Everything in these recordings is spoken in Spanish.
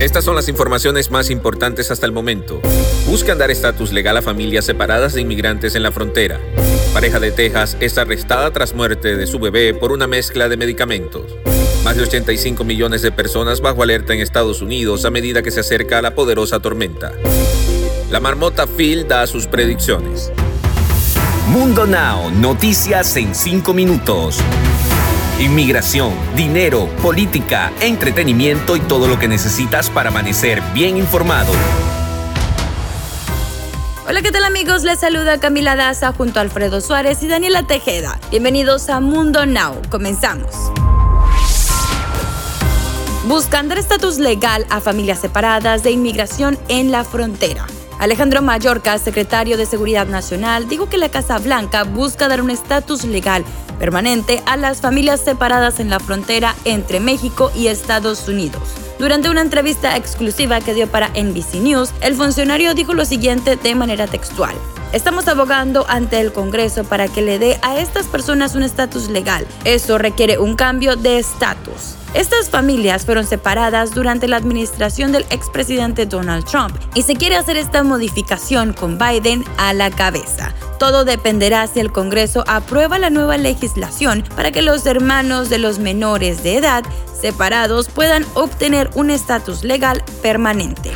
Estas son las informaciones más importantes hasta el momento. Buscan dar estatus legal a familias separadas de inmigrantes en la frontera. Pareja de Texas es arrestada tras muerte de su bebé por una mezcla de medicamentos. Más de 85 millones de personas bajo alerta en Estados Unidos a medida que se acerca a la poderosa tormenta. La marmota Phil da sus predicciones. Mundo Now, noticias en 5 minutos. Inmigración, dinero, política, entretenimiento y todo lo que necesitas para amanecer bien informado. Hola, ¿qué tal amigos? Les saluda Camila Daza junto a Alfredo Suárez y Daniela Tejeda. Bienvenidos a Mundo Now. Comenzamos. Buscan dar estatus legal a familias separadas de inmigración en la frontera. Alejandro Mallorca, secretario de Seguridad Nacional, dijo que la Casa Blanca busca dar un estatus legal permanente a las familias separadas en la frontera entre México y Estados Unidos. Durante una entrevista exclusiva que dio para NBC News, el funcionario dijo lo siguiente de manera textual. Estamos abogando ante el Congreso para que le dé a estas personas un estatus legal. Eso requiere un cambio de estatus. Estas familias fueron separadas durante la administración del expresidente Donald Trump y se quiere hacer esta modificación con Biden a la cabeza. Todo dependerá si el Congreso aprueba la nueva legislación para que los hermanos de los menores de edad separados puedan obtener un estatus legal permanente.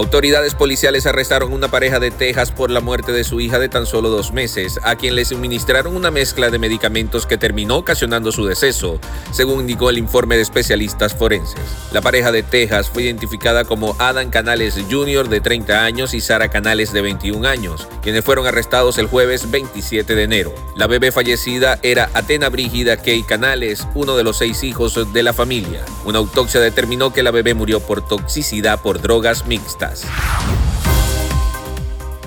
Autoridades policiales arrestaron una pareja de Texas por la muerte de su hija de tan solo dos meses, a quien le suministraron una mezcla de medicamentos que terminó ocasionando su deceso, según indicó el informe de especialistas forenses. La pareja de Texas fue identificada como Adam Canales Jr. de 30 años y Sara Canales de 21 años, quienes fueron arrestados el jueves 27 de enero. La bebé fallecida era Atena Brígida Kay Canales, uno de los seis hijos de la familia. Una autopsia determinó que la bebé murió por toxicidad por drogas mixtas.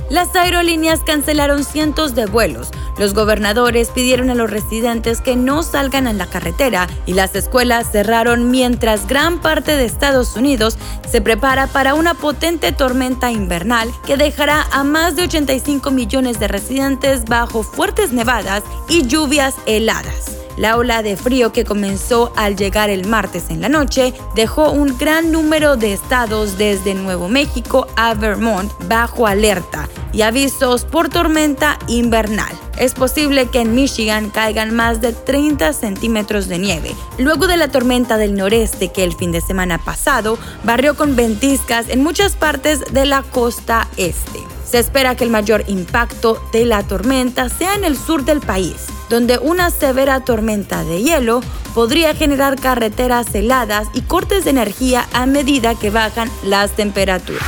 Las aerolíneas cancelaron cientos de vuelos. Los gobernadores pidieron a los residentes que no salgan en la carretera y las escuelas cerraron mientras gran parte de Estados Unidos se prepara para una potente tormenta invernal que dejará a más de 85 millones de residentes bajo fuertes nevadas y lluvias heladas. La ola de frío que comenzó al llegar el martes en la noche dejó un gran número de estados desde Nuevo México a Vermont bajo alerta y avisos por tormenta invernal. Es posible que en Michigan caigan más de 30 centímetros de nieve, luego de la tormenta del noreste que el fin de semana pasado barrió con ventiscas en muchas partes de la costa este. Se espera que el mayor impacto de la tormenta sea en el sur del país, donde una severa tormenta de hielo podría generar carreteras heladas y cortes de energía a medida que bajan las temperaturas.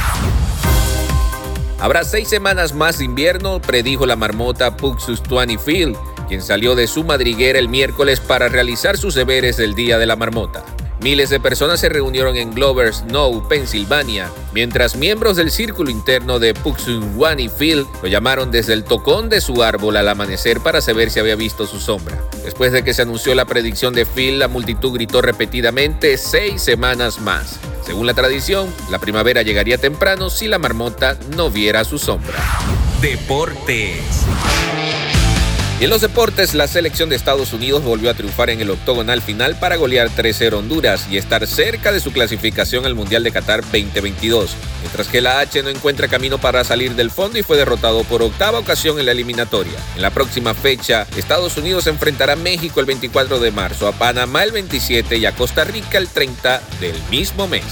Habrá seis semanas más de invierno, predijo la marmota Puxus Field, quien salió de su madriguera el miércoles para realizar sus deberes del Día de la Marmota. Miles de personas se reunieron en Glover Snow, Pensilvania, mientras miembros del círculo interno de Puxunwani Field lo llamaron desde el tocón de su árbol al amanecer para saber si había visto su sombra. Después de que se anunció la predicción de Phil, la multitud gritó repetidamente seis semanas más. Según la tradición, la primavera llegaría temprano si la marmota no viera su sombra. Deportes. Y en los deportes, la selección de Estados Unidos volvió a triunfar en el octogonal final para golear 3-0 Honduras y estar cerca de su clasificación al Mundial de Qatar 2022, mientras que la H no encuentra camino para salir del fondo y fue derrotado por octava ocasión en la eliminatoria. En la próxima fecha, Estados Unidos enfrentará a México el 24 de marzo, a Panamá el 27 y a Costa Rica el 30 del mismo mes.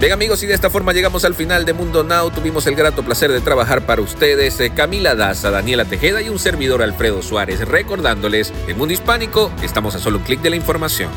Bien amigos, y de esta forma llegamos al final de Mundo Now. Tuvimos el grato placer de trabajar para ustedes eh, Camila Daza, Daniela Tejeda y un servidor Alfredo Suárez, recordándoles, en Mundo Hispánico estamos a solo un clic de la información.